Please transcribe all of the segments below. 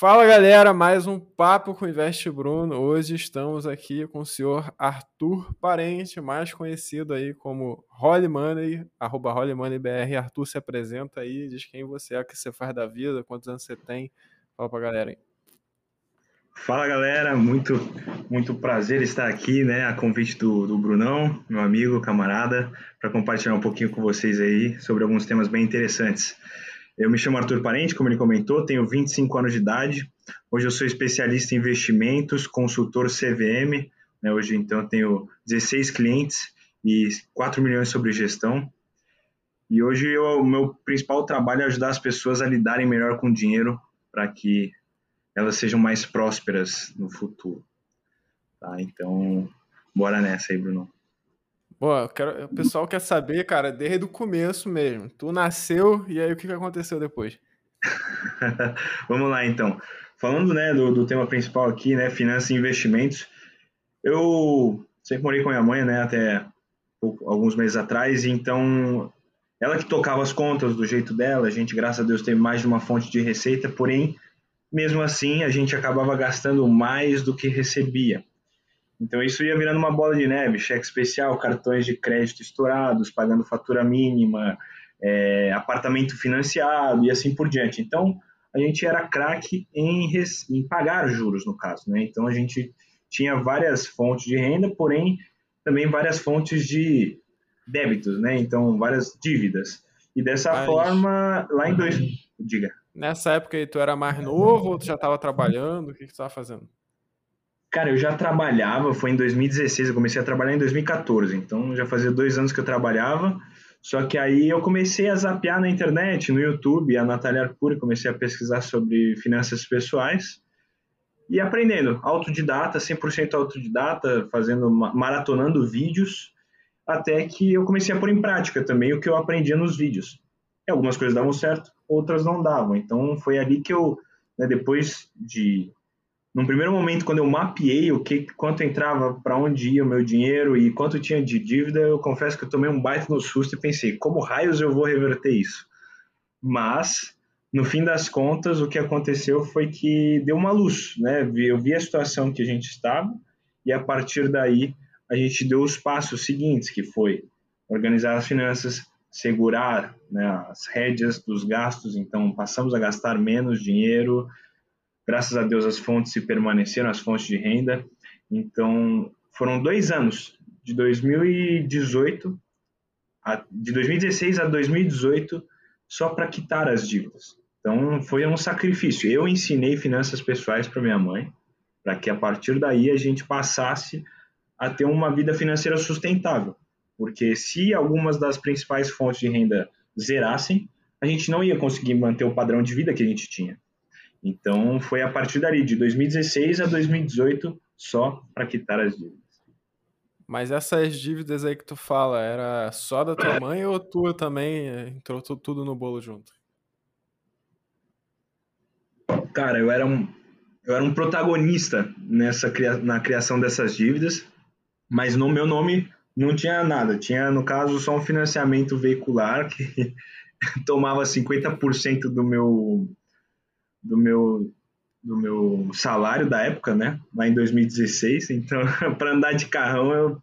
Fala galera, mais um papo com o Investe Bruno. Hoje estamos aqui com o senhor Arthur Parente, mais conhecido aí como Holly Money, arroba Holly Money BR. Arthur se apresenta aí, diz quem você é, o que você faz da vida, quantos anos você tem. Fala pra galera aí. Fala galera, muito muito prazer estar aqui, né, a convite do, do Brunão, meu amigo, camarada, para compartilhar um pouquinho com vocês aí sobre alguns temas bem interessantes. Eu me chamo Arthur Parente, como ele comentou, tenho 25 anos de idade. Hoje eu sou especialista em investimentos, consultor CVM. Né? Hoje, então, tenho 16 clientes e 4 milhões sobre gestão. E hoje eu, o meu principal trabalho é ajudar as pessoas a lidarem melhor com o dinheiro para que elas sejam mais prósperas no futuro. Tá? Então, bora nessa aí, Bruno. Bom, quero, o pessoal quer saber, cara, desde o começo mesmo. Tu nasceu e aí o que aconteceu depois? Vamos lá, então. Falando né, do, do tema principal aqui, né, finanças e investimentos, eu sempre morei com minha mãe, né, até alguns meses atrás, então ela que tocava as contas do jeito dela, a gente, graças a Deus, teve mais de uma fonte de receita, porém, mesmo assim, a gente acabava gastando mais do que recebia. Então isso ia virando uma bola de neve, cheque especial, cartões de crédito estourados, pagando fatura mínima, é, apartamento financiado e assim por diante. Então a gente era craque em, em pagar juros no caso, né? Então a gente tinha várias fontes de renda, porém também várias fontes de débitos, né? Então várias dívidas. E dessa Mas... forma, lá em dois, diga. Nessa época aí, tu era mais novo ou tu já estava trabalhando? O que, que tu estava fazendo? Cara, eu já trabalhava, foi em 2016, eu comecei a trabalhar em 2014, então já fazia dois anos que eu trabalhava, só que aí eu comecei a zapear na internet, no YouTube, a Natália Arcuri, comecei a pesquisar sobre finanças pessoais e aprendendo, autodidata, 100% autodidata, fazendo, maratonando vídeos, até que eu comecei a pôr em prática também o que eu aprendia nos vídeos. E algumas coisas davam certo, outras não davam, então foi ali que eu, né, depois de num primeiro momento, quando eu mapeei o que, quanto entrava, para onde ia o meu dinheiro e quanto tinha de dívida, eu confesso que eu tomei um baita no susto e pensei, como raios eu vou reverter isso? Mas, no fim das contas, o que aconteceu foi que deu uma luz, né? Eu vi a situação que a gente estava e a partir daí a gente deu os passos seguintes, que foi organizar as finanças, segurar né, as rédeas dos gastos, então passamos a gastar menos dinheiro, Graças a Deus as fontes se permaneceram, as fontes de renda. Então, foram dois anos, de 2018, a, de 2016 a 2018, só para quitar as dívidas. Então, foi um sacrifício. Eu ensinei finanças pessoais para minha mãe, para que a partir daí a gente passasse a ter uma vida financeira sustentável. Porque se algumas das principais fontes de renda zerassem, a gente não ia conseguir manter o padrão de vida que a gente tinha. Então, foi a partir dali, de 2016 a 2018, só para quitar as dívidas. Mas essas dívidas aí que tu fala, era só da tua mãe ou tua também eh, entrou tudo no bolo junto? Cara, eu era um, eu era um protagonista nessa na criação dessas dívidas, mas no meu nome não tinha nada. Tinha, no caso, só um financiamento veicular que tomava 50% do meu do meu do meu salário da época, né? Lá em 2016. Então, para andar de carrão, eu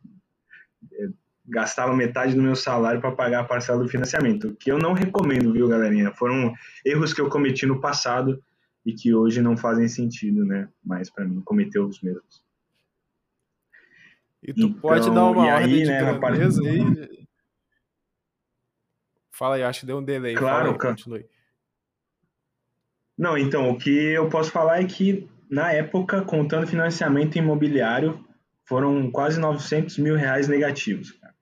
gastava metade do meu salário para pagar a parcela do financiamento, que eu não recomendo, viu, galerinha? Foram erros que eu cometi no passado e que hoje não fazem sentido, né? Mais para mim cometer os mesmos. E tu então, pode dar uma ordem aí, de né, grandeza parte... aí? Fala aí, acho que deu um delay. Claro, aí, continue. Não, então, o que eu posso falar é que, na época, contando financiamento imobiliário, foram quase 900 mil reais negativos. Cara.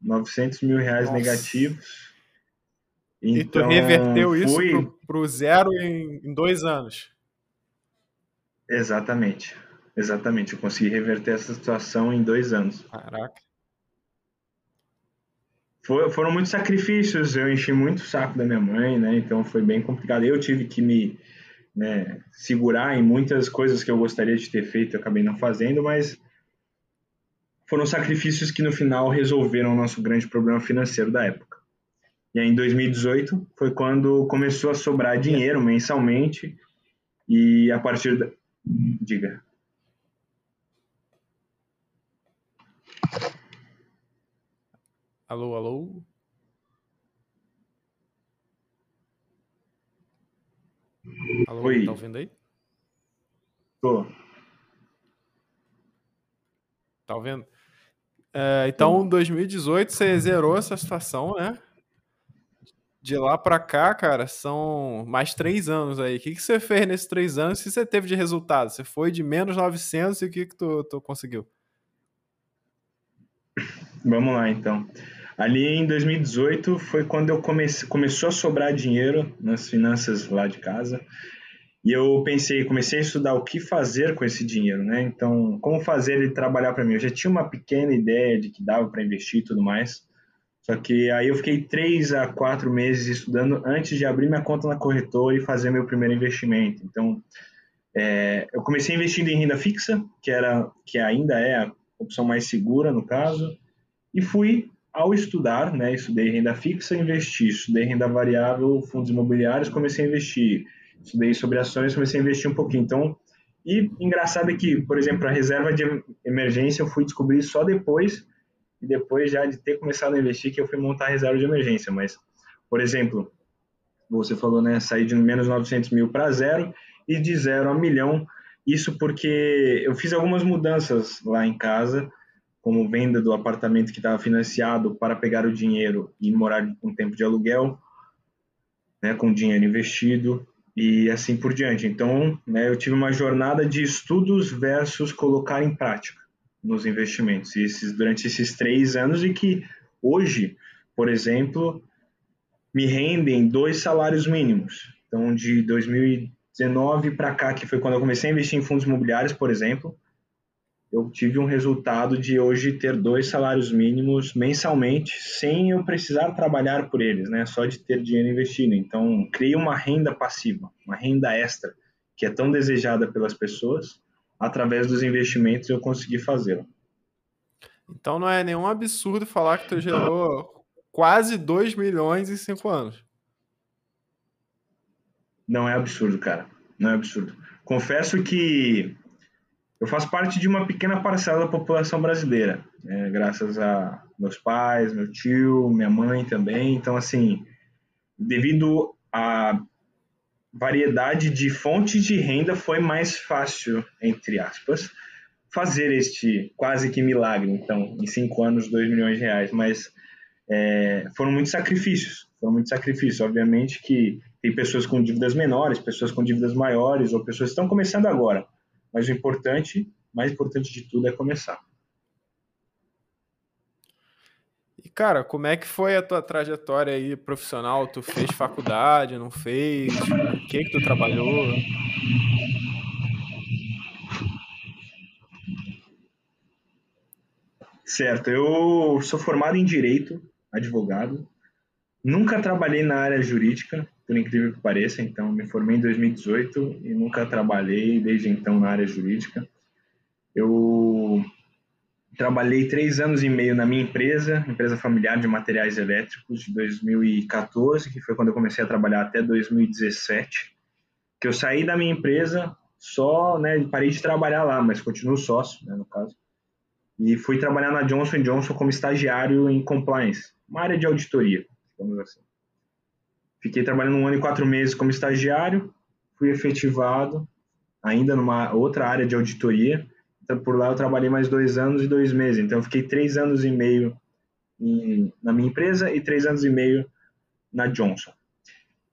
900 mil reais Nossa. negativos. Então, e tu então, reverteu isso fui... para o zero em, em dois anos. Exatamente. Exatamente. Eu consegui reverter essa situação em dois anos. Caraca. For, foram muitos sacrifícios, eu enchi muito o saco da minha mãe, né? Então foi bem complicado. Eu tive que me né, segurar em muitas coisas que eu gostaria de ter feito, eu acabei não fazendo, mas foram sacrifícios que no final resolveram o nosso grande problema financeiro da época. E aí em 2018 foi quando começou a sobrar dinheiro mensalmente E a partir da... Diga. Alô, alô? Alô, Oi. tá ouvindo aí? Tô. Tá ouvindo? É, então, em 2018, você zerou essa situação, né? De lá pra cá, cara, são mais três anos aí. O que, que você fez nesses três anos? O que você teve de resultado? Você foi de menos 900 e o que, que tu, tu conseguiu? Vamos lá, então. Ali em 2018 foi quando eu comecei, começou a sobrar dinheiro nas finanças lá de casa. E eu pensei, comecei a estudar o que fazer com esse dinheiro, né? Então, como fazer ele trabalhar para mim? Eu já tinha uma pequena ideia de que dava para investir e tudo mais. Só que aí eu fiquei três a quatro meses estudando antes de abrir minha conta na corretora e fazer meu primeiro investimento. Então, é, eu comecei investindo em renda fixa, que era, que ainda é a opção mais segura no caso, e fui ao estudar, né? Estudei renda fixa, investi, estudei renda variável, fundos imobiliários, comecei a investir, estudei sobre ações, comecei a investir um pouquinho. Então, e engraçado é que, por exemplo, a reserva de emergência eu fui descobrir só depois e depois já de ter começado a investir que eu fui montar a reserva de emergência. Mas, por exemplo, você falou, né, sair de menos 900 mil para zero e de zero a milhão. Isso porque eu fiz algumas mudanças lá em casa, como venda do apartamento que estava financiado para pegar o dinheiro e morar um tempo de aluguel, né, com dinheiro investido e assim por diante. Então, né, eu tive uma jornada de estudos versus colocar em prática nos investimentos e esses, durante esses três anos e que hoje, por exemplo, me rendem dois salários mínimos. Então, de 2019 para cá, que foi quando eu comecei a investir em fundos imobiliários, por exemplo, eu tive um resultado de hoje ter dois salários mínimos mensalmente, sem eu precisar trabalhar por eles, né? Só de ter dinheiro investido. Então, criei uma renda passiva, uma renda extra, que é tão desejada pelas pessoas através dos investimentos eu consegui fazê-lo. Então não é nenhum absurdo falar que tu gerou quase 2 milhões em 5 anos. Não é absurdo, cara. Não é absurdo. Confesso que eu faço parte de uma pequena parcela da população brasileira, né? graças a meus pais, meu tio, minha mãe também. Então, assim, devido a variedade de fontes de renda foi mais fácil, entre aspas, fazer este quase que milagre, então, em cinco anos, dois milhões de reais, mas é, foram muitos sacrifícios, foram muitos sacrifícios, obviamente que tem pessoas com dívidas menores, pessoas com dívidas maiores, ou pessoas que estão começando agora, mas o importante, mais importante de tudo é começar. E, cara, como é que foi a tua trajetória aí profissional? Tu fez faculdade, não fez? O que que tu trabalhou? Certo, eu sou formado em Direito, advogado. Nunca trabalhei na área jurídica, por incrível que pareça, então me formei em 2018 e nunca trabalhei desde então na área jurídica. Eu Trabalhei três anos e meio na minha empresa, empresa familiar de materiais elétricos, de 2014, que foi quando eu comecei a trabalhar até 2017. Que eu saí da minha empresa só, né, parei de trabalhar lá, mas continuo sócio, né, no caso. E fui trabalhar na Johnson Johnson como estagiário em compliance, uma área de auditoria, digamos assim. Fiquei trabalhando um ano e quatro meses como estagiário, fui efetivado ainda numa outra área de auditoria então, por lá eu trabalhei mais dois anos e dois meses. Então, eu fiquei três anos e meio em, na minha empresa e três anos e meio na Johnson.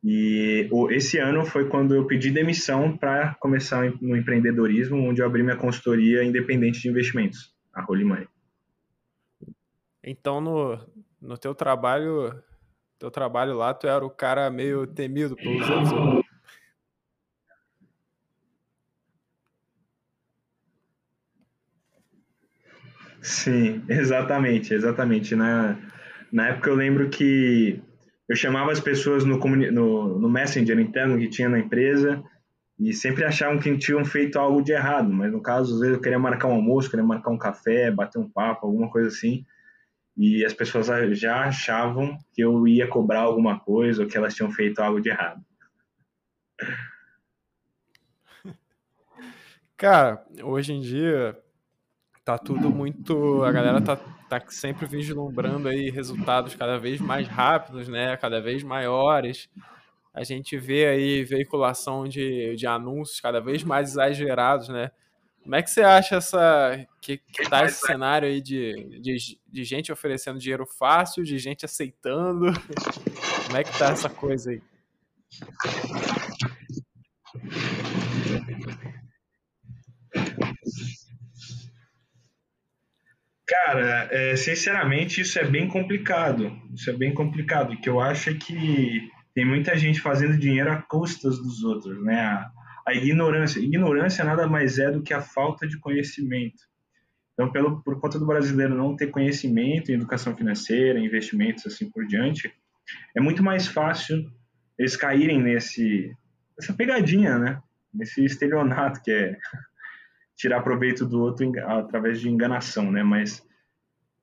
E o, esse ano foi quando eu pedi demissão para começar no empreendedorismo, onde eu abri minha consultoria independente de investimentos, a Holy Money. Então, no, no teu trabalho, teu trabalho lá, tu era o cara meio temido pelos outros? Sim, exatamente, exatamente. Na, na época eu lembro que eu chamava as pessoas no, no, no Messenger interno que tinha na empresa e sempre achavam que tinham feito algo de errado, mas no caso, às vezes eu queria marcar um almoço, queria marcar um café, bater um papo, alguma coisa assim, e as pessoas já achavam que eu ia cobrar alguma coisa ou que elas tinham feito algo de errado. Cara, hoje em dia tá tudo muito. A galera tá, tá sempre vislumbrando aí resultados cada vez mais rápidos, né? Cada vez maiores. A gente vê aí veiculação de, de anúncios cada vez mais exagerados, né? Como é que você acha essa que, que tá esse cenário aí de, de, de gente oferecendo dinheiro fácil, de gente aceitando? Como é que tá essa coisa aí? Cara, é, sinceramente, isso é bem complicado. Isso é bem complicado, que eu acho que tem muita gente fazendo dinheiro a custas dos outros, né? A, ignorância. Ignorância nada mais é do que a falta de conhecimento. Então, pelo, por conta do brasileiro não ter conhecimento em educação financeira, investimentos, assim por diante, é muito mais fácil eles caírem nesse essa pegadinha, né? Nesse estelionato que é tirar proveito do outro através de enganação, né? Mas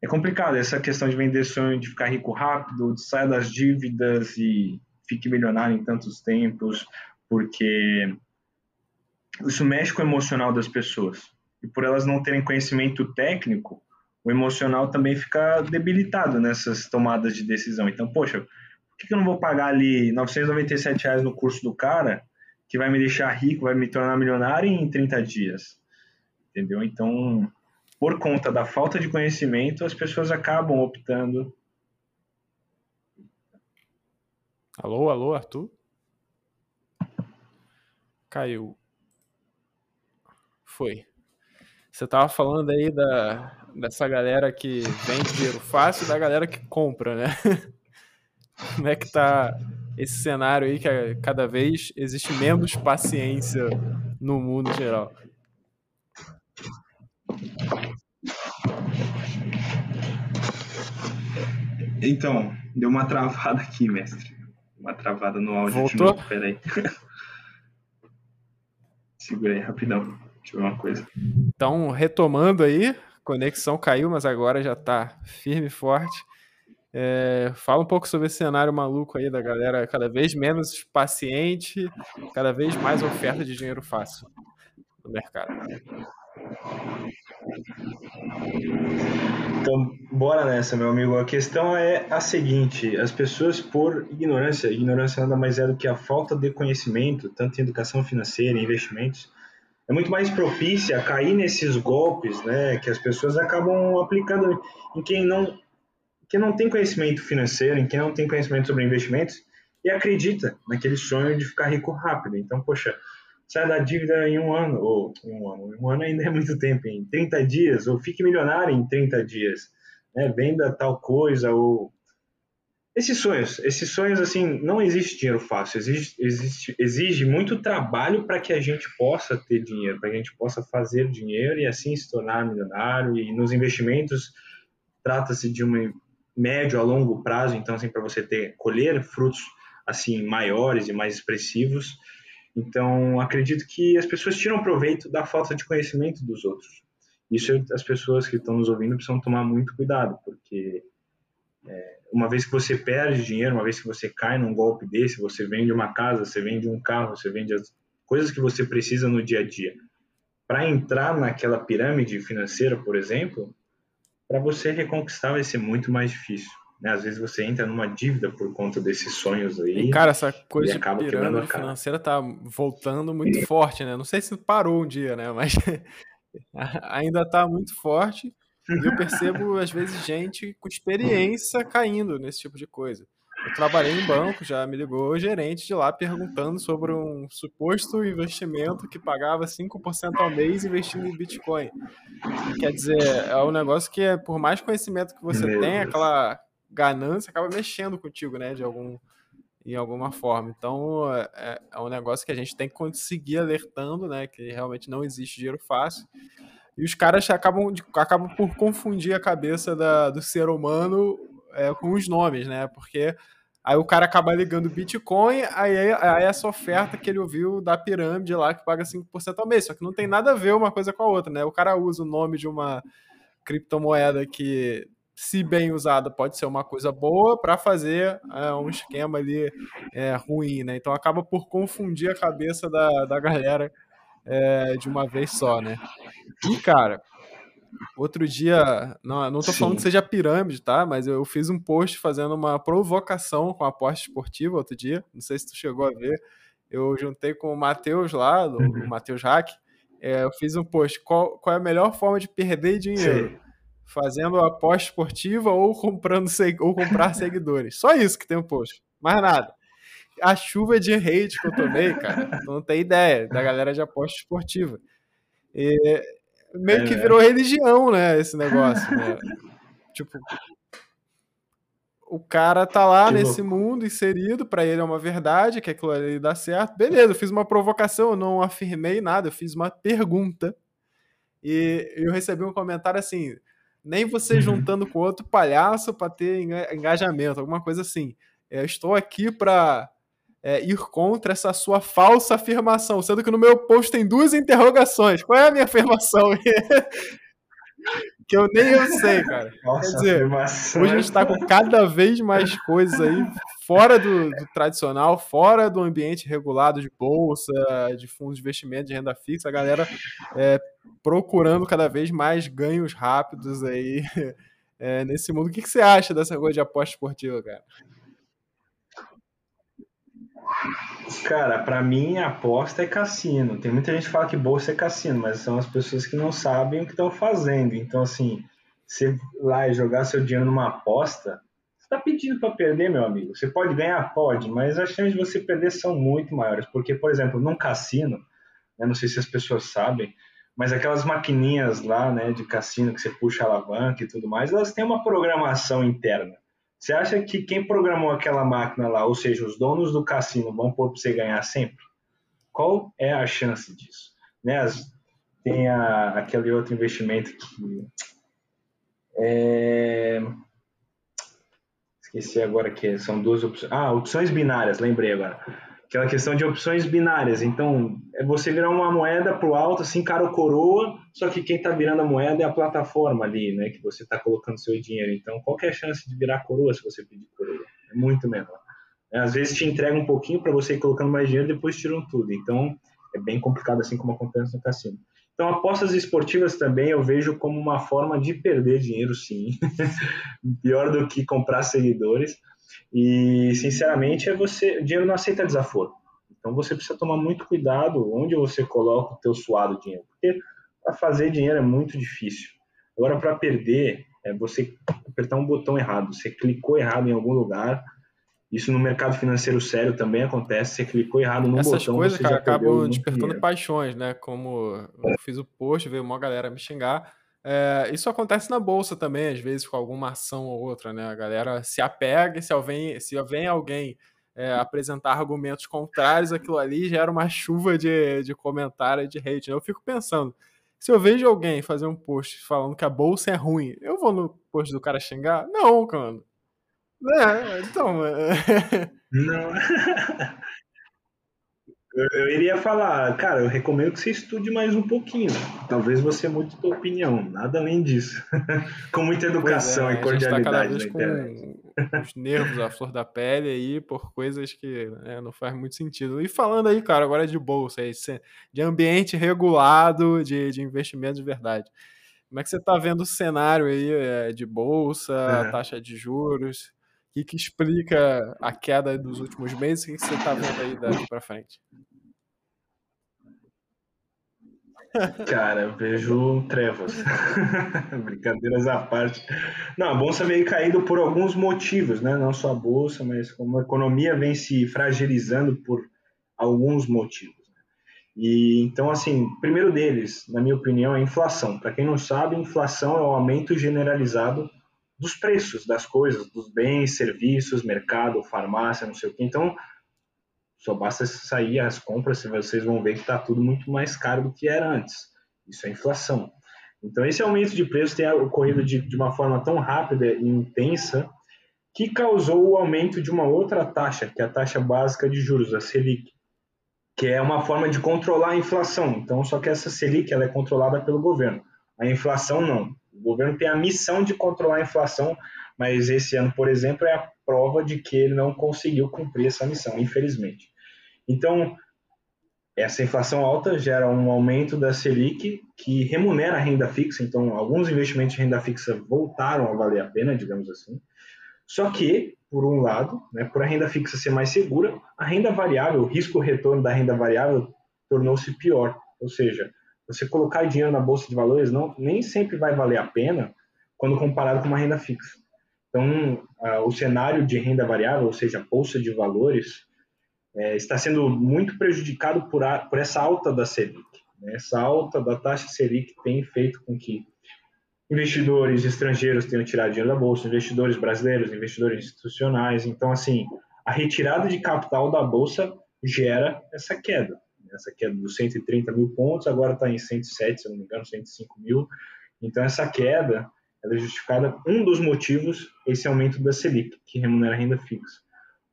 é complicado essa questão de vender sonho, de ficar rico rápido, de sair das dívidas e fique milionário em tantos tempos, porque isso mexe com o emocional das pessoas. E por elas não terem conhecimento técnico, o emocional também fica debilitado nessas tomadas de decisão. Então, poxa, por que eu não vou pagar ali 997 reais no curso do cara que vai me deixar rico, vai me tornar milionário em 30 dias? entendeu? Então, por conta da falta de conhecimento, as pessoas acabam optando. Alô, alô, Arthur? Caiu. Foi. Você tava falando aí da, dessa galera que vende dinheiro fácil e da galera que compra, né? Como é que tá esse cenário aí que é, cada vez existe menos paciência no mundo geral? Então, deu uma travada aqui, mestre. Uma travada no áudio Voltou? peraí. Segura aí, rapidão. Deixa eu ver uma coisa. Então, retomando aí, conexão caiu, mas agora já tá firme e forte. É, fala um pouco sobre esse cenário maluco aí da galera cada vez menos paciente, cada vez mais oferta de dinheiro fácil no mercado. Então, bora nessa, meu amigo. A questão é a seguinte: as pessoas, por ignorância, ignorância nada mais é do que a falta de conhecimento, tanto em educação financeira, investimentos, é muito mais propícia a cair nesses golpes, né, que as pessoas acabam aplicando em quem não, quem não tem conhecimento financeiro, em quem não tem conhecimento sobre investimentos e acredita naquele sonho de ficar rico rápido. Então, poxa, sai da dívida em um ano, ou em um ano, um ano ainda é muito tempo, em 30 dias, ou fique milionário em 30 dias, né? venda tal coisa, ou... Esses sonhos, esses sonhos, assim, não existe dinheiro fácil, exige, existe, exige muito trabalho para que a gente possa ter dinheiro, para que a gente possa fazer dinheiro e assim se tornar milionário, e nos investimentos trata-se de um médio a longo prazo, então, assim, para você ter, colher frutos, assim, maiores e mais expressivos, então, acredito que as pessoas tiram proveito da falta de conhecimento dos outros. Isso as pessoas que estão nos ouvindo precisam tomar muito cuidado, porque é, uma vez que você perde dinheiro, uma vez que você cai num golpe desse, você vende uma casa, você vende um carro, você vende as coisas que você precisa no dia a dia. Para entrar naquela pirâmide financeira, por exemplo, para você reconquistar vai ser muito mais difícil. Né? Às vezes você entra numa dívida por conta desses sonhos aí. E, cara, essa coisa de pirâmide financeira tá voltando muito forte, né? Não sei se parou um dia, né? Mas ainda tá muito forte. E eu percebo, às vezes, gente com experiência caindo nesse tipo de coisa. Eu trabalhei em banco, já me ligou o gerente de lá perguntando sobre um suposto investimento que pagava 5% ao mês investindo em Bitcoin. Quer dizer, é um negócio que, é, por mais conhecimento que você Meu tem, aquela ganância acaba mexendo contigo, né? De algum, em alguma forma. Então, é, é, um negócio que a gente tem que conseguir alertando, né? Que realmente não existe dinheiro fácil. E os caras acabam, acabam por confundir a cabeça da, do ser humano é, com os nomes, né? Porque aí o cara acaba ligando Bitcoin, aí, aí essa oferta que ele ouviu da pirâmide lá que paga 5% ao mês. Só que não tem nada a ver uma coisa com a outra, né? O cara usa o nome de uma criptomoeda que se bem usada, pode ser uma coisa boa para fazer é, um esquema ali é, ruim, né? Então acaba por confundir a cabeça da, da galera é, de uma vez só, né? E, cara, outro dia, não, não tô Sim. falando que seja pirâmide, tá? Mas eu fiz um post fazendo uma provocação com a aposta esportiva outro dia. Não sei se tu chegou a ver. Eu juntei com o Matheus lá, do, uhum. o Matheus Hack. É, eu fiz um post. Qual, qual é a melhor forma de perder dinheiro? Sim. Fazendo aposta esportiva ou comprando ou comprar seguidores. Só isso que tem um post. Mais nada a chuva de hate que eu tomei, cara, não tem ideia, da galera de aposta esportiva. E meio é, que virou religião, né, esse negócio, né? Tipo, o cara tá lá que nesse louco. mundo inserido, para ele é uma verdade, que aquilo ali dá certo. Beleza, eu fiz uma provocação, eu não afirmei nada, eu fiz uma pergunta. E eu recebi um comentário assim: nem você uhum. juntando com outro palhaço para ter engajamento, alguma coisa assim. Eu estou aqui para é, ir contra essa sua falsa afirmação, sendo que no meu post tem duas interrogações. Qual é a minha afirmação? que eu nem eu sei, cara. Nossa, Quer dizer, hoje a gente está com cada vez mais coisas aí fora do, do, tradicional, fora do ambiente regulado de bolsa, de fundos de investimento, de renda fixa, a galera é, procurando cada vez mais ganhos rápidos aí é, nesse mundo. O que, que você acha dessa coisa de aposta esportiva, cara? Cara, para mim aposta é cassino. Tem muita gente que fala que bolsa é cassino, mas são as pessoas que não sabem o que estão fazendo. Então, assim, você lá e jogar seu dinheiro numa aposta, você está pedindo para perder, meu amigo. Você pode ganhar? Pode, mas as chances de você perder são muito maiores. Porque, por exemplo, num cassino, né, não sei se as pessoas sabem, mas aquelas maquininhas lá, né, de cassino que você puxa a alavanca e tudo mais, elas têm uma programação interna. Você acha que quem programou aquela máquina lá, ou seja, os donos do cassino, vão pôr para você ganhar sempre? Qual é a chance disso? Né? Tem a, aquele outro investimento que. É, esqueci agora que são duas opções. Ah, opções binárias, lembrei agora aquela questão de opções binárias. Então, é você virar uma moeda pro alto, assim, cara ou coroa, só que quem está virando a moeda é a plataforma ali, né, que você está colocando seu dinheiro. Então, qual é a chance de virar coroa se você pedir coroa? É muito menor. É, às vezes te entrega um pouquinho para você ir colocando mais dinheiro, depois tiram tudo. Então, é bem complicado, assim como acontece no cassino. Então, apostas esportivas também eu vejo como uma forma de perder dinheiro, sim. Pior do que comprar seguidores e, sinceramente, é você, o dinheiro não aceita desaforo. Então, você precisa tomar muito cuidado onde você coloca o teu suado dinheiro, porque para fazer dinheiro é muito difícil. Agora, para perder, é você apertar um botão errado. Você clicou errado em algum lugar. Isso no mercado financeiro sério também acontece. Você clicou errado no Essas botão. Essas coisas, cara, acabam despertando dinheiro. paixões, né? Como eu fiz o post, veio uma galera me xingar. É, isso acontece na bolsa também, às vezes, com alguma ação ou outra, né? A galera se apega, se vem, se vem alguém é, apresentar argumentos contrários, aquilo ali gera uma chuva de, de comentário e de hate. Né? Eu fico pensando, se eu vejo alguém fazer um post falando que a bolsa é ruim, eu vou no post do cara xingar? Não, cara. É, então. É... Não. Eu, eu, iria falar, cara, eu recomendo que você estude mais um pouquinho. Talvez você mude sua opinião, nada além disso. com muita educação é, e cordialidade. Tá cada vez com os nervos à flor da pele aí por coisas que né, não faz muito sentido. E falando aí, cara, agora de bolsa, de ambiente regulado de, de investimento de verdade. Como é que você está vendo o cenário aí é, de bolsa, é. taxa de juros? que, que explica a queda dos últimos meses? O que, que você está vendo aí daqui para frente? Cara, vejo trevas. Brincadeiras à parte. Não, a bolsa veio caído por alguns motivos, né? Não só a bolsa, mas como a economia vem se fragilizando por alguns motivos. Né? E então, assim, primeiro deles, na minha opinião, é a inflação. Para quem não sabe, inflação é o aumento generalizado dos preços das coisas, dos bens, serviços, mercado, farmácia, não sei o que. Então, só basta sair as compras, vocês vão ver que está tudo muito mais caro do que era antes. Isso é inflação. Então, esse aumento de preço tem ocorrido de, de uma forma tão rápida e intensa que causou o aumento de uma outra taxa, que é a taxa básica de juros, a Selic, que é uma forma de controlar a inflação. Então, só que essa Selic ela é controlada pelo governo. A inflação não. Governo tem a missão de controlar a inflação, mas esse ano, por exemplo, é a prova de que ele não conseguiu cumprir essa missão, infelizmente. Então, essa inflação alta gera um aumento da Selic que remunera a renda fixa, então alguns investimentos de renda fixa voltaram a valer a pena, digamos assim. Só que, por um lado, né, por a renda fixa ser mais segura, a renda variável, o risco-retorno da renda variável tornou-se pior. Ou seja, você colocar dinheiro na bolsa de valores não, nem sempre vai valer a pena quando comparado com uma renda fixa. Então, o cenário de renda variável, ou seja, bolsa de valores, é, está sendo muito prejudicado por, a, por essa alta da Selic. Né? Essa alta da taxa Selic tem feito com que investidores estrangeiros tenham tirado dinheiro da bolsa, investidores brasileiros, investidores institucionais. Então, assim, a retirada de capital da bolsa gera essa queda. Essa queda dos 130 mil pontos, agora está em 107, se não me engano, 105 mil. Então, essa queda ela é justificada, um dos motivos, esse aumento da Selic, que remunera a renda fixa.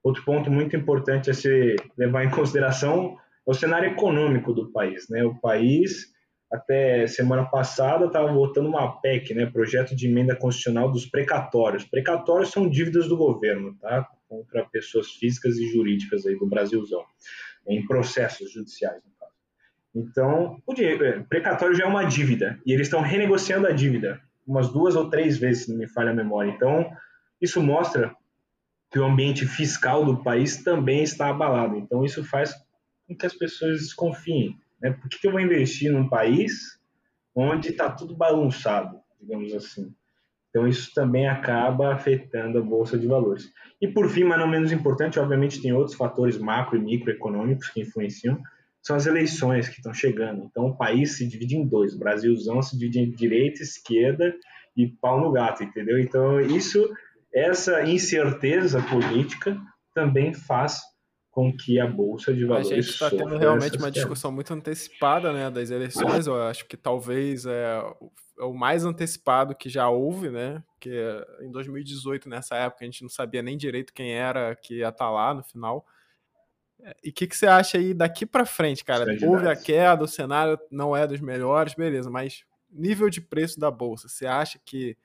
Outro ponto muito importante a se levar em consideração é o cenário econômico do país. Né? O país até semana passada estava votando uma PEC, né, projeto de emenda constitucional dos precatórios. Precatórios são dívidas do governo, tá, contra pessoas físicas e jurídicas aí do Brasilzão, em processos judiciais, no caso. Então, o dinheiro, é, precatório já é uma dívida e eles estão renegociando a dívida umas duas ou três vezes, se não me falha a memória. Então, isso mostra que o ambiente fiscal do país também está abalado. Então, isso faz com que as pessoas desconfiem. Né? Por que eu vou investir num país onde está tudo bagunçado, digamos assim? Então, isso também acaba afetando a Bolsa de Valores. E, por fim, mas não menos importante, obviamente, tem outros fatores macro e microeconômicos que influenciam, são as eleições que estão chegando. Então, o país se divide em dois. O Brasilzão se divide em direita, esquerda e pau no gato, entendeu? Então, isso, essa incerteza política também faz com que a bolsa de valores a gente está tendo realmente uma discussão muito antecipada né das eleições. Eu acho que talvez é, é, o mais antecipado que já houve né porque em 2018 nessa época a gente não sabia nem direito quem era que ia estar tá lá no final. E o que, que você acha aí daqui para frente cara? Houve a queda o cenário não é dos melhores beleza mas nível de preço da bolsa você acha que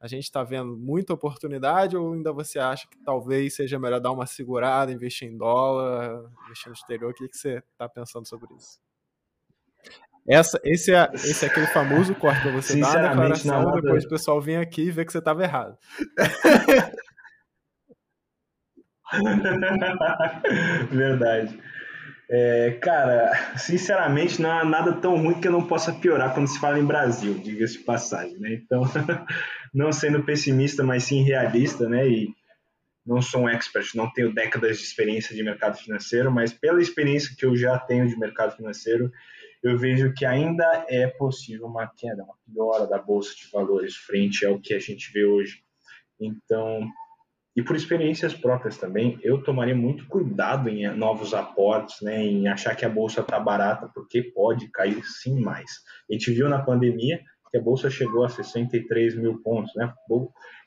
a gente está vendo muita oportunidade ou ainda você acha que talvez seja melhor dar uma segurada, investir em dólar, investir no exterior? O que, que você está pensando sobre isso? Essa, esse, é, esse é aquele famoso corte para você dar a declaração, depois o pessoal vir aqui e ver que você estava errado. Verdade. É, cara, sinceramente, não há nada tão ruim que eu não possa piorar quando se fala em Brasil, diga-se de passagem, né? Então, não sendo pessimista, mas sim realista, né? E não sou um expert, não tenho décadas de experiência de mercado financeiro, mas pela experiência que eu já tenho de mercado financeiro, eu vejo que ainda é possível uma queda, uma piora da bolsa de valores frente ao que a gente vê hoje. Então, e por experiências próprias também, eu tomaria muito cuidado em novos aportes, né, em achar que a bolsa está barata, porque pode cair sim mais. A gente viu na pandemia que a bolsa chegou a 63 mil pontos, né?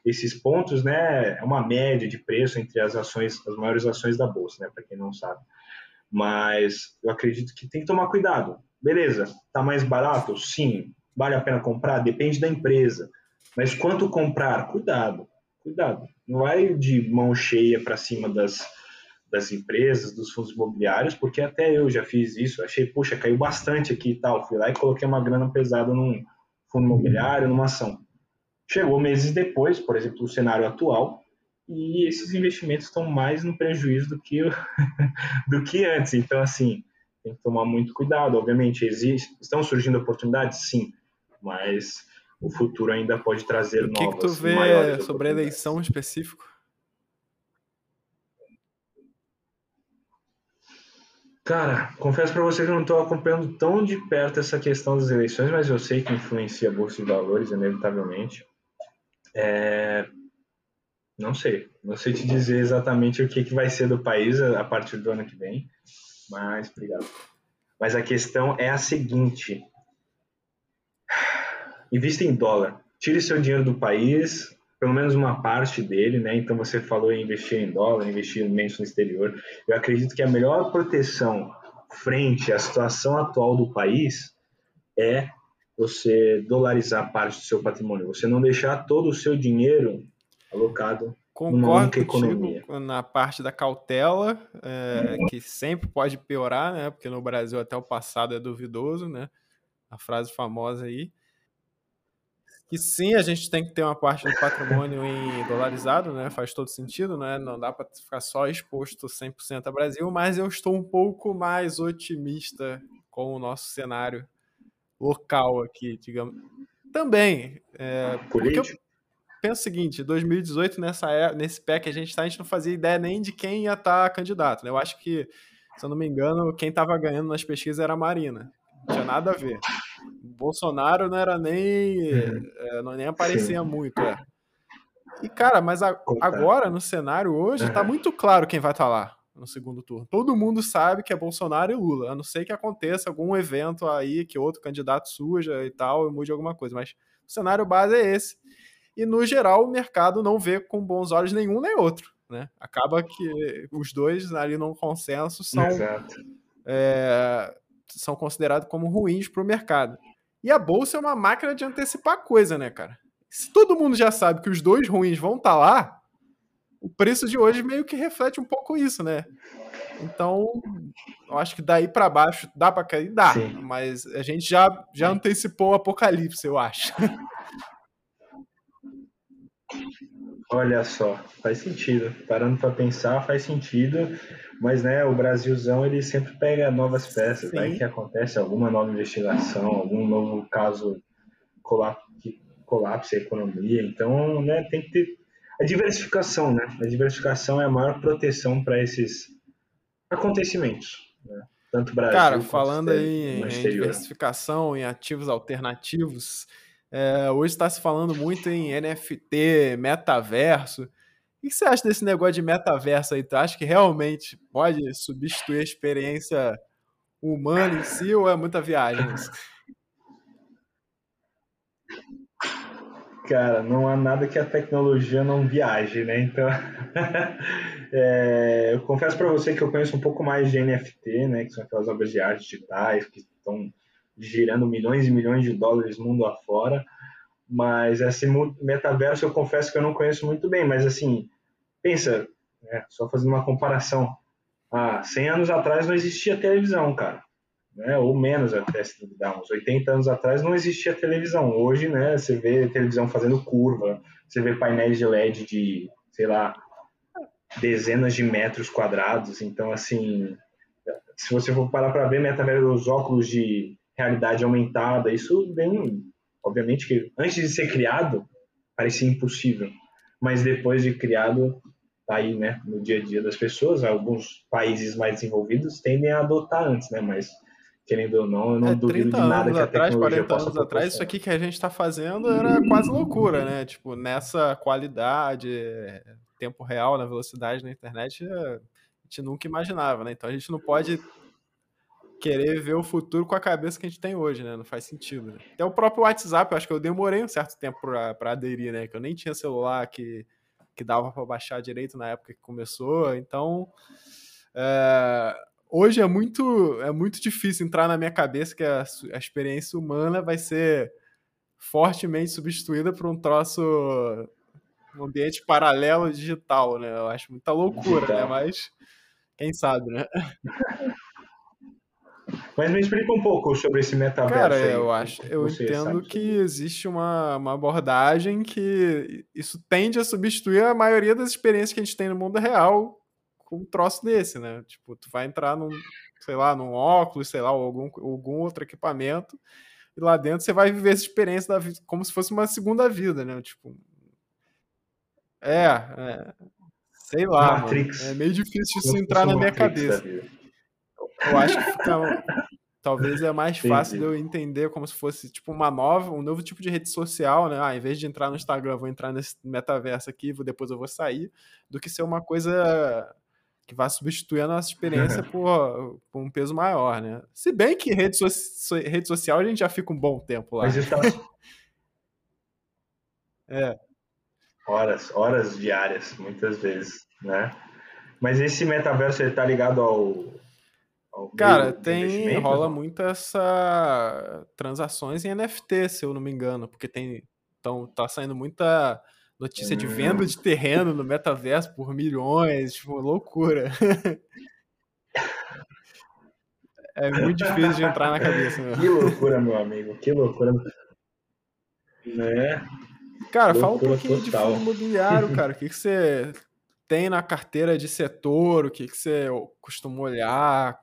Esses pontos, né, é uma média de preço entre as ações, as maiores ações da bolsa, né, para quem não sabe. Mas eu acredito que tem que tomar cuidado. Beleza, tá mais barato? Sim. Vale a pena comprar? Depende da empresa. Mas quanto comprar? Cuidado, cuidado não vai de mão cheia para cima das, das empresas, dos fundos imobiliários, porque até eu já fiz isso, achei, puxa, caiu bastante aqui e tal, fui lá e coloquei uma grana pesada num fundo imobiliário, numa ação. Chegou meses depois, por exemplo, o cenário atual, e esses investimentos estão mais no prejuízo do que, do que antes. Então, assim, tem que tomar muito cuidado. Obviamente, existe, estão surgindo oportunidades? Sim, mas o futuro ainda pode trazer novas. O que, que tu vê sobre a eleição específico? Cara, confesso para você que eu não estou acompanhando tão de perto essa questão das eleições, mas eu sei que influencia a bolsa de valores inevitavelmente. É... Não sei, não sei te dizer exatamente o que, que vai ser do país a partir do ano que vem, mas obrigado. Mas a questão é a seguinte: invista em dólar. Tire seu dinheiro do país, pelo menos uma parte dele, né? Então você falou em investir em dólar, investir imenso no exterior. Eu acredito que a melhor proteção frente à situação atual do país é você dolarizar parte do seu patrimônio, você não deixar todo o seu dinheiro alocado Concordo contigo na parte da cautela, é, que sempre pode piorar, né? Porque no Brasil até o passado é duvidoso, né? A frase famosa aí. Que sim, a gente tem que ter uma parte do patrimônio em dolarizado, né? Faz todo sentido, né? Não dá para ficar só exposto 100% ao Brasil, mas eu estou um pouco mais otimista com o nosso cenário local aqui, digamos. Também, é, porque eu penso o seguinte, 2018, nessa, é, nesse pé que a gente está, a gente não fazia ideia nem de quem ia estar tá candidato. Né? Eu acho que, se eu não me engano, quem estava ganhando nas pesquisas era a Marina. Não tinha nada a ver. Bolsonaro não era nem. É, não nem aparecia muito. É. E, cara, mas a, agora, no cenário hoje, está muito claro quem vai estar tá lá no segundo turno. Todo mundo sabe que é Bolsonaro e Lula, a não ser que aconteça algum evento aí que outro candidato suja e tal, e mude alguma coisa. Mas o cenário base é esse e no geral o mercado não vê com bons olhos nenhum nem outro. Né? Acaba que os dois ali num consenso são, é, são considerados como ruins para o mercado. E a bolsa é uma máquina de antecipar coisa, né, cara? Se todo mundo já sabe que os dois ruins vão estar tá lá, o preço de hoje meio que reflete um pouco isso, né? Então, eu acho que daí para baixo dá para cair, dá, Sim. mas a gente já, já antecipou o apocalipse, eu acho. Olha só, faz sentido. Parando para pensar, faz sentido. Mas, né, o Brasilzão, ele sempre pega novas peças. Aí que acontece alguma nova investigação, algum novo caso que colapse a economia. Então, né, tem que ter a diversificação, né? A diversificação é a maior proteção para esses acontecimentos. Né? Tanto Brasil Cara, falando aí em diversificação, em ativos alternativos, é, hoje está se falando muito em NFT, metaverso. O que você acha desse negócio de metaverso aí? Tu acha que realmente pode substituir a experiência humana em si ou é muita viagem? Cara, não há nada que a tecnologia não viaje, né? Então, é, eu confesso para você que eu conheço um pouco mais de NFT, né? Que são aquelas obras de arte digitais que estão girando milhões e milhões de dólares mundo afora. Mas esse metaverso eu confesso que eu não conheço muito bem. Mas assim, pensa, né, só fazendo uma comparação. Há 100 anos atrás não existia televisão, cara. Né, ou menos até, se duvidar, uns 80 anos atrás não existia televisão. Hoje, né, você vê televisão fazendo curva, você vê painéis de LED de, sei lá, dezenas de metros quadrados. Então, assim, se você for parar para ver metaverso, os óculos de realidade aumentada. Isso vem, obviamente, que antes de ser criado parecia impossível, mas depois de criado tá aí, né, no dia a dia das pessoas. Alguns países mais desenvolvidos tendem a adotar antes, né, mas querendo ou não, eu não é, duvido de nada que a atrás, tecnologia 40 anos atrás, isso aqui que a gente está fazendo era quase loucura, né? Tipo, nessa qualidade, tempo real, na velocidade na internet, a gente nunca imaginava, né? Então a gente não pode querer ver o futuro com a cabeça que a gente tem hoje, né? Não faz sentido. Né? Até o próprio WhatsApp, eu acho que eu demorei um certo tempo para aderir, né? Que eu nem tinha celular que, que dava para baixar direito na época que começou. Então, é, hoje é muito, é muito difícil entrar na minha cabeça que a, a experiência humana vai ser fortemente substituída por um troço, um ambiente paralelo digital, né? Eu acho muita loucura, né? Mas quem sabe, né? Mas me explica um pouco sobre esse metaverso. Cara, aí, eu acho, eu entendo que existe uma, uma abordagem que isso tende a substituir a maioria das experiências que a gente tem no mundo real com um troço desse, né? Tipo, tu vai entrar num, sei lá, num óculos, sei lá, ou algum, algum outro equipamento, e lá dentro você vai viver essa experiência da vida como se fosse uma segunda vida, né? Tipo. É, é sei lá. Matrix. Mano, é meio difícil isso entrar na minha cabeça. Eu acho que. Talvez é mais fácil de eu entender como se fosse tipo uma nova, um novo tipo de rede social, né? Ah, em vez de entrar no Instagram, vou entrar nesse metaverso aqui, depois eu vou sair, do que ser uma coisa que vai substituir a nossa experiência por, por, um peso maior, né? Se bem que rede, so rede social a gente já fica um bom tempo lá. Mas está... é. Horas, horas diárias, muitas vezes, né? Mas esse metaverso ele tá ligado ao Cara, tem rola muito essa transações em NFT, se eu não me engano, porque tem então tá saindo muita notícia de venda de terreno no metaverso por milhões, tipo, loucura. é muito difícil de entrar na cabeça. Meu. Que loucura, meu amigo, que loucura. Né? Cara, loucura fala um pouquinho total. de fundo imobiliário, cara. O que, que você tem na carteira de setor? O que, que você costuma olhar?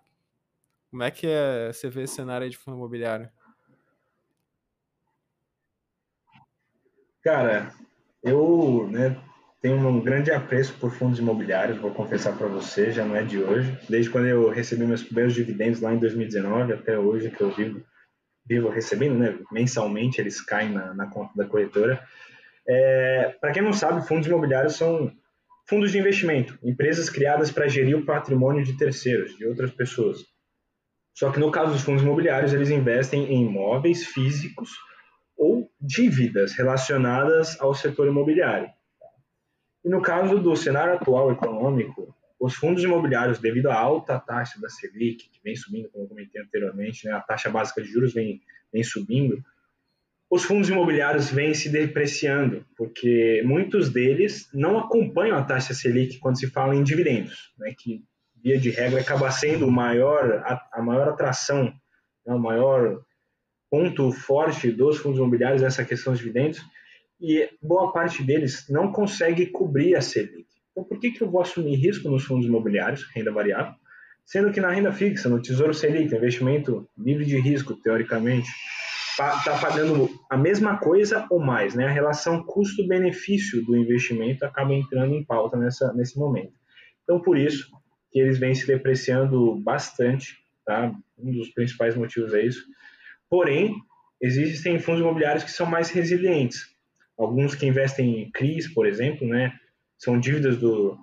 Como é que é, você vê esse cenário de fundo imobiliário? Cara, eu né, tenho um grande apreço por fundos imobiliários, vou confessar para você, já não é de hoje. Desde quando eu recebi meus primeiros dividendos lá em 2019 até hoje que eu vivo, vivo recebendo, né, mensalmente eles caem na, na conta da corretora. É, para quem não sabe, fundos imobiliários são fundos de investimento, empresas criadas para gerir o patrimônio de terceiros, de outras pessoas. Só que no caso dos fundos imobiliários, eles investem em imóveis físicos ou dívidas relacionadas ao setor imobiliário. E no caso do cenário atual econômico, os fundos imobiliários, devido à alta taxa da Selic, que vem subindo, como eu comentei anteriormente, né, a taxa básica de juros vem, vem subindo, os fundos imobiliários vêm se depreciando, porque muitos deles não acompanham a taxa Selic quando se fala em dividendos, né, que, via de regra, acaba sendo maior, a, a maior atração, né, o maior ponto forte dos fundos imobiliários essa questão dos dividendos e boa parte deles não consegue cobrir a Selic. Então, por que, que eu vou assumir risco nos fundos imobiliários, renda variável, sendo que na renda fixa, no Tesouro Selic, investimento livre de risco, teoricamente, está pagando a mesma coisa ou mais, né? A relação custo-benefício do investimento acaba entrando em pauta nessa, nesse momento. Então, por isso que eles vêm se depreciando bastante, tá? Um dos principais motivos é isso. Porém, existem fundos imobiliários que são mais resilientes. Alguns que investem em CRIs, por exemplo, né, são dívidas do,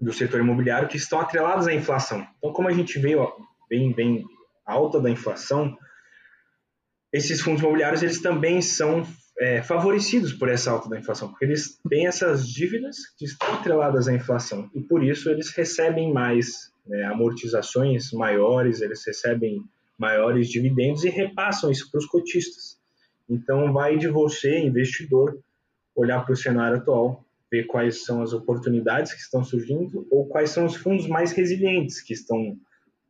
do setor imobiliário que estão atreladas à inflação. Então, como a gente veio bem, bem alta da inflação, esses fundos imobiliários eles também são é, favorecidos por essa alta da inflação, porque eles têm essas dívidas que estão atreladas à inflação e por isso eles recebem mais né, amortizações maiores, eles recebem maiores dividendos e repassam isso para os cotistas. Então, vai de você, investidor, olhar para o cenário atual, ver quais são as oportunidades que estão surgindo ou quais são os fundos mais resilientes que estão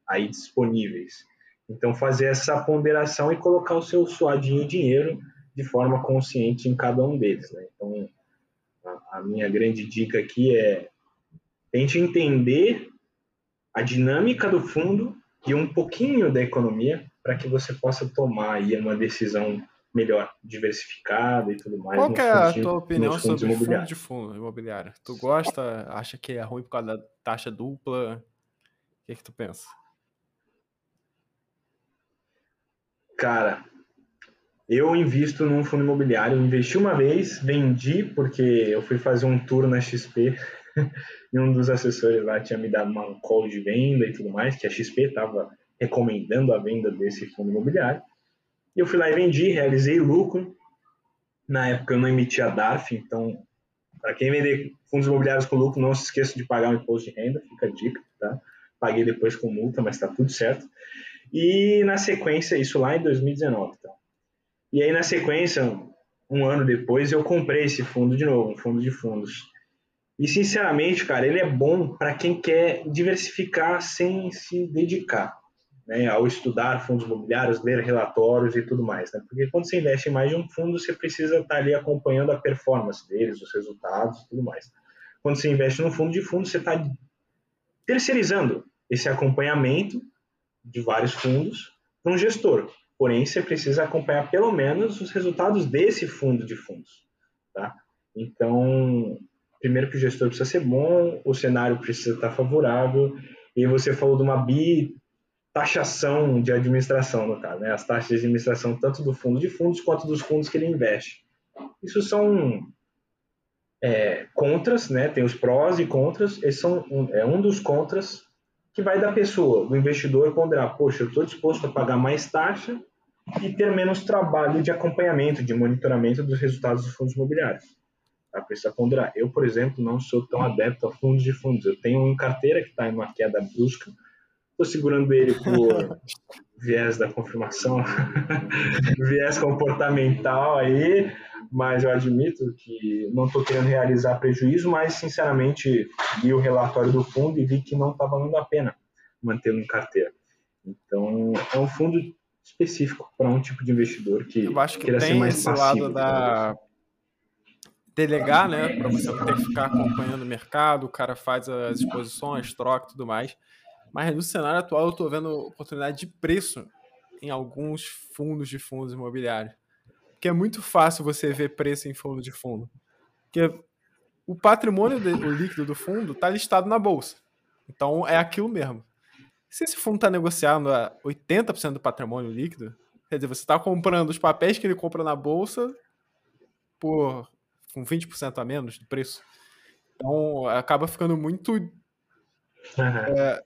aí disponíveis. Então, fazer essa ponderação e colocar o seu suadinho dinheiro de forma consciente em cada um deles. Né? Então, a, a minha grande dica aqui é tente entender a dinâmica do fundo e um pouquinho da economia para que você possa tomar aí uma decisão melhor, diversificada e tudo mais. Qual é a tua opinião sobre fundo de fundo imobiliário? Tu gosta, acha que é ruim por causa da taxa dupla? O que, é que tu pensa? Cara, eu invisto num fundo imobiliário, investi uma vez, vendi porque eu fui fazer um tour na XP e um dos assessores lá tinha me dado uma call de venda e tudo mais, que a XP estava recomendando a venda desse fundo imobiliário. E eu fui lá e vendi, realizei lucro. Na época eu não emitia DARF, então, para quem vender fundos imobiliários com lucro, não se esqueça de pagar o imposto de renda, fica a dica, tá? Paguei depois com multa, mas está tudo certo. E na sequência, isso lá em 2019, tá? E aí na sequência, um ano depois, eu comprei esse fundo de novo, um fundo de fundos. E sinceramente, cara, ele é bom para quem quer diversificar sem se dedicar né, ao estudar fundos imobiliários, ler relatórios e tudo mais. Né? Porque quando você investe em mais de um fundo, você precisa estar ali acompanhando a performance deles, os resultados e tudo mais. Quando você investe num fundo de fundo, você está terceirizando esse acompanhamento de vários fundos para um gestor. Porém, você precisa acompanhar pelo menos os resultados desse fundo de fundos. Tá? Então, primeiro que o gestor precisa ser bom, o cenário precisa estar favorável, e você falou de uma bi taxação de administração, no caso, né? as taxas de administração tanto do fundo de fundos quanto dos fundos que ele investe. Isso são é, contras, né? tem os prós e contras, esse são é um dos contras que vai da pessoa, do investidor, ponderar, poxa, eu estou disposto a pagar mais taxa e ter menos trabalho de acompanhamento, de monitoramento dos resultados dos fundos imobiliários. Tá? Precisa ponderar. Eu, por exemplo, não sou tão adepto a fundos de fundos. Eu tenho um carteira que está em uma queda brusca. Estou segurando ele por viés da confirmação, viés comportamental aí, mas eu admito que não estou querendo realizar prejuízo, mas sinceramente li o relatório do fundo e vi que não está valendo a pena mantê-lo em carteira. Então, é um fundo específico para um tipo de investidor que eu acho que queira tem ser mais esse passivo, lado da delegar, né, para você ter que ficar acompanhando o mercado, o cara faz as exposições, troca e tudo mais. Mas no cenário atual eu estou vendo oportunidade de preço em alguns fundos de fundos imobiliários. Porque é muito fácil você ver preço em fundo de fundo. Porque o patrimônio de, o líquido do fundo está listado na bolsa. Então é aquilo mesmo. Se esse fundo está negociando a 80% do patrimônio líquido, quer dizer, você está comprando os papéis que ele compra na bolsa por com 20% a menos do preço. Então acaba ficando muito uhum. é,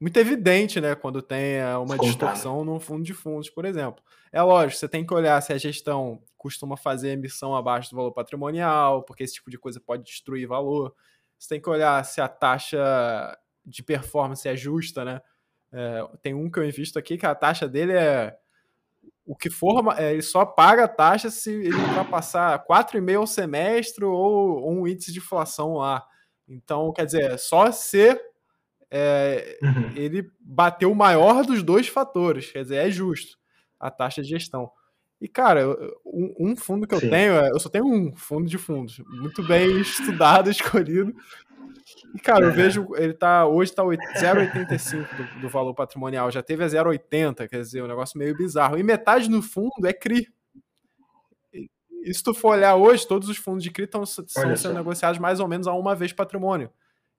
muito evidente, né, quando tem é, uma distorção no fundo de fundos, por exemplo. É lógico, você tem que olhar se a gestão costuma fazer emissão abaixo do valor patrimonial, porque esse tipo de coisa pode destruir valor. Você tem que olhar se a taxa de performance é justa, né? É, tem um que eu invisto aqui que a taxa dele é o que for, é, ele só paga a taxa se ele ultrapassar 4,5 ao semestre ou, ou, um índice de inflação lá. Então, quer dizer, só se é, uhum. ele bateu o maior dos dois fatores, quer dizer, é justo a taxa de gestão. E, cara, um, um fundo que eu Sim. tenho, é, eu só tenho um fundo de fundos, muito bem estudado, escolhido. E, cara, eu vejo, ele tá, hoje tá 0,85 do, do valor patrimonial, já teve a 0,80, quer dizer, um negócio meio bizarro. E metade no fundo é CRI. E, se tu for olhar hoje, todos os fundos de CRI estão sendo negociados mais ou menos a uma vez patrimônio.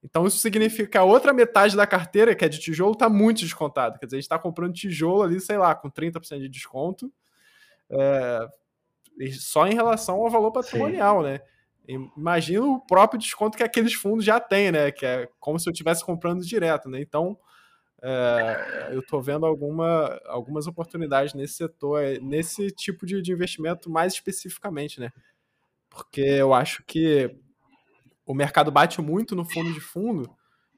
Então isso significa que a outra metade da carteira, que é de tijolo, está muito descontada. Quer dizer, a gente está comprando tijolo ali, sei lá, com 30% de desconto, é, só em relação ao valor patrimonial, Sim. né? Imagina o próprio desconto que aqueles fundos já têm, né? Que é como se eu estivesse comprando direto, né? Então, é, eu estou vendo alguma, algumas oportunidades nesse setor, nesse tipo de, de investimento mais especificamente, né? Porque eu acho que o mercado bate muito no fundo de fundo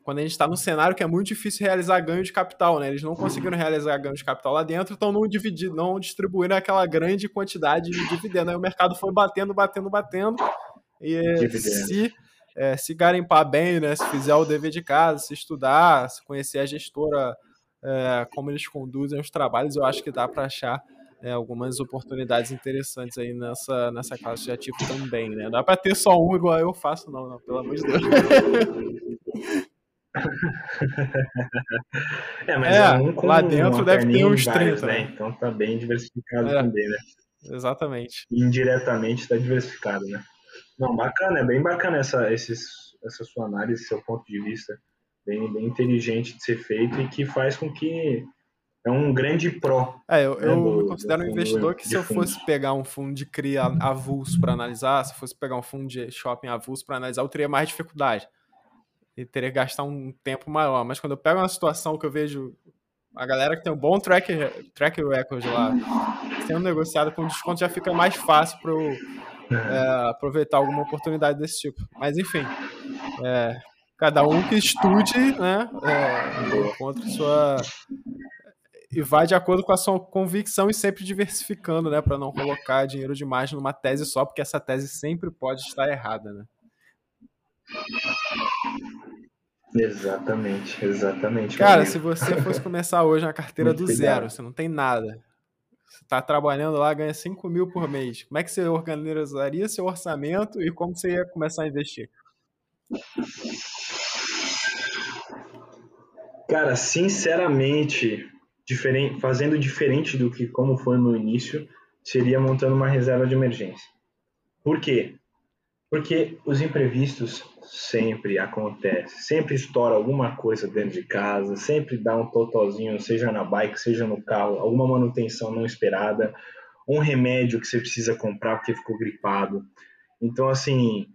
quando a gente está num cenário que é muito difícil realizar ganho de capital, né? Eles não conseguiram realizar ganho de capital lá dentro, então não dividir, não distribuindo aquela grande quantidade de dividendo. Aí o mercado foi batendo, batendo, batendo. E se, é, se garimpar bem, né? Se fizer o dever de casa, se estudar, se conhecer a gestora, é, como eles conduzem os trabalhos, eu acho que dá para achar é, algumas oportunidades interessantes aí nessa, nessa classe de ativo também, né? Dá para ter só um igual eu faço, não, não pelo amor de Deus. é, mas é, um com lá dentro deve ter uns 30, né? né? Então tá bem diversificado é, também, né? Exatamente. Indiretamente está diversificado, né? Não, bacana, é bem bacana essa, esses, essa sua análise, seu ponto de vista, bem, bem inteligente de ser feito e que faz com que é um grande pró. É, eu, né, eu do, me considero um investidor que se eu fosse pegar um fundo de CRIA avulso para analisar, se eu fosse pegar um fundo de shopping avulso para analisar, eu teria mais dificuldade. E teria que gastar um tempo maior. Mas quando eu pego uma situação que eu vejo a galera que tem um bom track, track record lá, sendo negociado com desconto, já fica mais fácil para eu é, aproveitar alguma oportunidade desse tipo. Mas enfim, é, cada um que estude, né, é, sua e vai de acordo com a sua convicção e sempre diversificando, né, para não colocar dinheiro demais numa tese só, porque essa tese sempre pode estar errada, né? Exatamente, exatamente. Cara, se você fosse começar hoje na carteira Muito do zero, você não tem nada, você está trabalhando lá, ganha 5 mil por mês, como é que você organizaria seu orçamento e como você ia começar a investir? Cara, sinceramente, diferente, fazendo diferente do que como foi no início, seria montando uma reserva de emergência. Por quê? Porque os imprevistos sempre acontecem, sempre estoura alguma coisa dentro de casa, sempre dá um totalzinho, seja na bike, seja no carro, alguma manutenção não esperada, um remédio que você precisa comprar porque ficou gripado. Então, assim,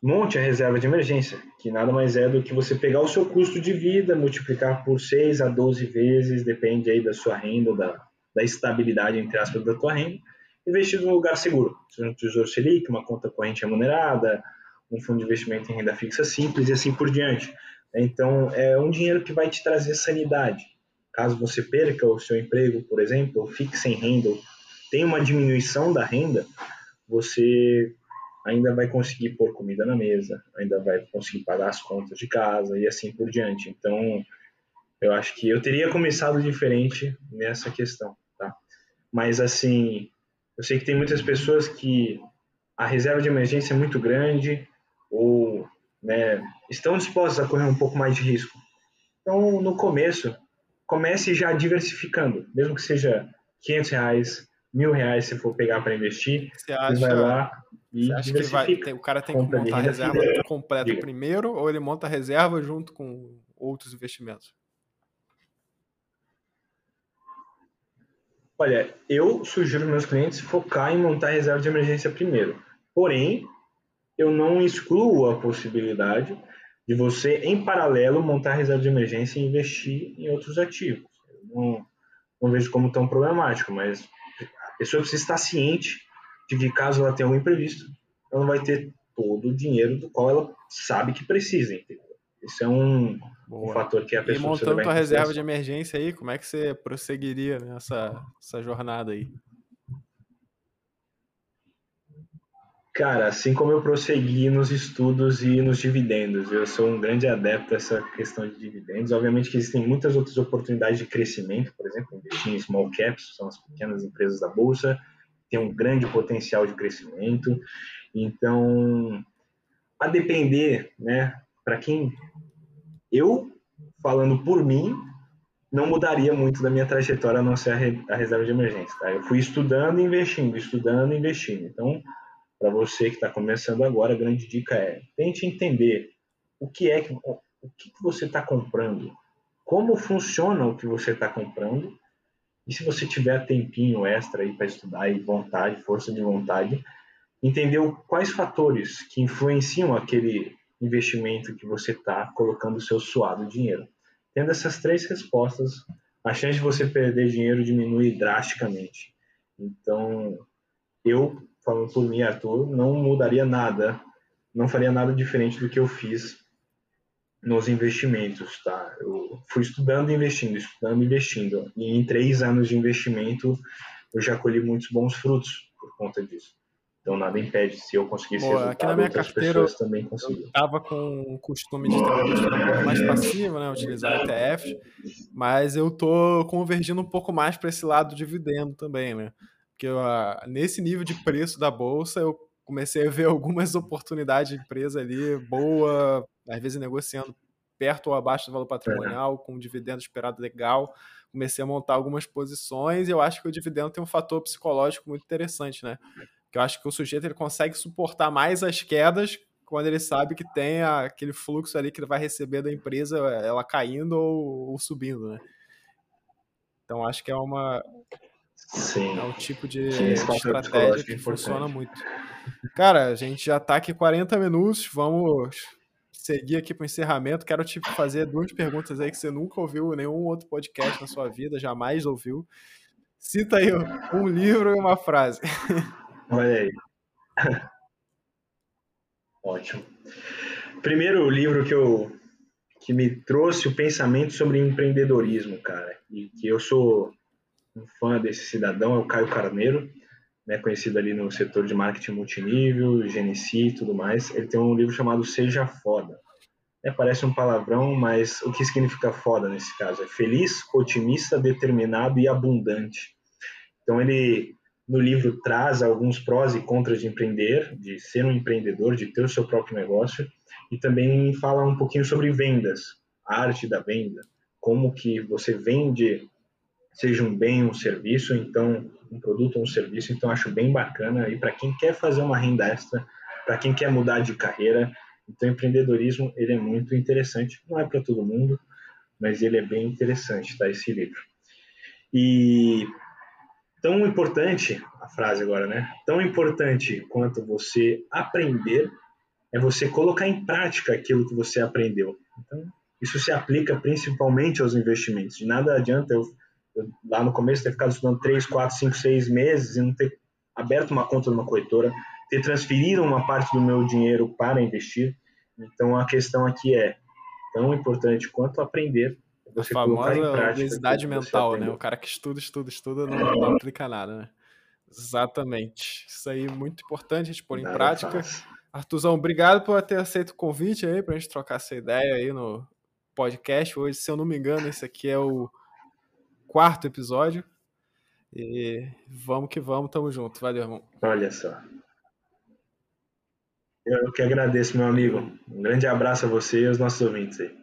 monte a reserva de emergência, que nada mais é do que você pegar o seu custo de vida, multiplicar por 6 a 12 vezes, depende aí da sua renda, da, da estabilidade, entre aspas, da tua renda, investir num lugar seguro, seja um Tesouro Selic, uma conta corrente remunerada, um fundo de investimento em renda fixa simples e assim por diante. Então, é um dinheiro que vai te trazer sanidade. Caso você perca o seu emprego, por exemplo, ou fique sem renda, tenha uma diminuição da renda, você ainda vai conseguir pôr comida na mesa, ainda vai conseguir pagar as contas de casa e assim por diante. Então, eu acho que eu teria começado diferente nessa questão, tá? Mas assim, eu sei que tem muitas pessoas que a reserva de emergência é muito grande ou né, estão dispostas a correr um pouco mais de risco. Então, no começo, comece já diversificando, mesmo que seja 500 reais, mil reais se for pegar para investir, você, acha, vai lá e você acha que vai, tem, o cara tem que montar a reserva completa Diga. primeiro ou ele monta a reserva junto com outros investimentos? Olha, eu sugiro meus clientes focar em montar a reserva de emergência primeiro. Porém, eu não excluo a possibilidade de você, em paralelo, montar a reserva de emergência e investir em outros ativos. Eu não, não vejo como tão problemático, mas a pessoa precisa estar ciente de que caso ela tenha um imprevisto, ela não vai ter todo o dinheiro do qual ela sabe que precisa, entendeu? Esse é um, um fator que a pessoa E montando tua reserva de emergência aí, como é que você prosseguiria nessa essa jornada aí? Cara, assim como eu prossegui nos estudos e nos dividendos, eu sou um grande adepto dessa questão de dividendos. Obviamente que existem muitas outras oportunidades de crescimento, por exemplo, investir em small caps, são as pequenas empresas da bolsa, tem um grande potencial de crescimento. Então, a depender, né, para quem eu falando por mim, não mudaria muito da minha trajetória a não ser a, reserva de emergência, tá? Eu fui estudando e investindo, estudando e investindo. Então, para você que está começando agora, a grande dica é tente entender o que é que, o que, você está comprando, como funciona o que você está comprando, e se você tiver tempinho extra aí para estudar e vontade, força de vontade, entender quais fatores que influenciam aquele investimento que você está colocando o seu suado dinheiro. Tendo essas três respostas, a chance de você perder dinheiro diminui drasticamente. Então, eu falando por mim, Arthur, não mudaria nada, não faria nada diferente do que eu fiz nos investimentos, tá? Eu fui estudando e investindo, estudando e investindo. E em três anos de investimento, eu já colhi muitos bons frutos por conta disso. Então nada impede, se eu conseguisse Boa, aqui na minha carteira, também. Eu estava com o costume de ter uma postura pouco mais passiva, né, utilizar ETFs, mas eu tô convergindo um pouco mais para esse lado dividendo também, né? Porque uh, nesse nível de preço da bolsa, eu comecei a ver algumas oportunidades de empresa ali boa, às vezes negociando perto ou abaixo do valor patrimonial, com um dividendo esperado legal. Comecei a montar algumas posições e eu acho que o dividendo tem um fator psicológico muito interessante, né? Que eu acho que o sujeito ele consegue suportar mais as quedas quando ele sabe que tem aquele fluxo ali que ele vai receber da empresa, ela caindo ou, ou subindo, né? Então acho que é uma, Sim. É um tipo de, Sim, estratégia que funciona muito. Cara, a gente já tá aqui 40 minutos, vamos seguir aqui para o encerramento. Quero te fazer duas perguntas aí que você nunca ouviu nenhum outro podcast na sua vida, jamais ouviu. Cita aí um livro e uma frase. Olha aí. Ótimo. Primeiro livro que eu que me trouxe o pensamento sobre empreendedorismo, cara, e que eu sou um fã desse cidadão é o Caio Carneiro, né, conhecido ali no setor de marketing multinível, Genesi e tudo mais. Ele tem um livro chamado Seja Foda. É, parece um palavrão, mas o que significa foda nesse caso? É feliz, otimista, determinado e abundante. Então ele no livro traz alguns prós e contras de empreender, de ser um empreendedor, de ter o seu próprio negócio, e também fala um pouquinho sobre vendas, a arte da venda, como que você vende seja um bem, um serviço, então um produto ou um serviço, então acho bem bacana e para quem quer fazer uma renda extra, para quem quer mudar de carreira, então empreendedorismo ele é muito interessante, não é para todo mundo, mas ele é bem interessante, tá esse livro. E tão importante, a frase agora, né? Tão importante quanto você aprender é você colocar em prática aquilo que você aprendeu. Então, isso se aplica principalmente aos investimentos. De nada adianta eu lá no começo ter ficado estudando 3, 4, 5, 6 meses e não ter aberto uma conta numa corretora, ter transferido uma parte do meu dinheiro para investir. Então a questão aqui é tão importante quanto aprender. Você a famosa obesidade mental, né? O cara que estuda, estuda, estuda, não, não aplica nada, né? Exatamente. Isso aí é muito importante a gente pôr em prática. Artuzão, obrigado por ter aceito o convite aí para a gente trocar essa ideia aí no podcast. Hoje, se eu não me engano, esse aqui é o quarto episódio. E vamos que vamos, tamo junto. Valeu, irmão. Olha só. Eu que agradeço, meu amigo. Um grande abraço a você e aos nossos ouvintes aí.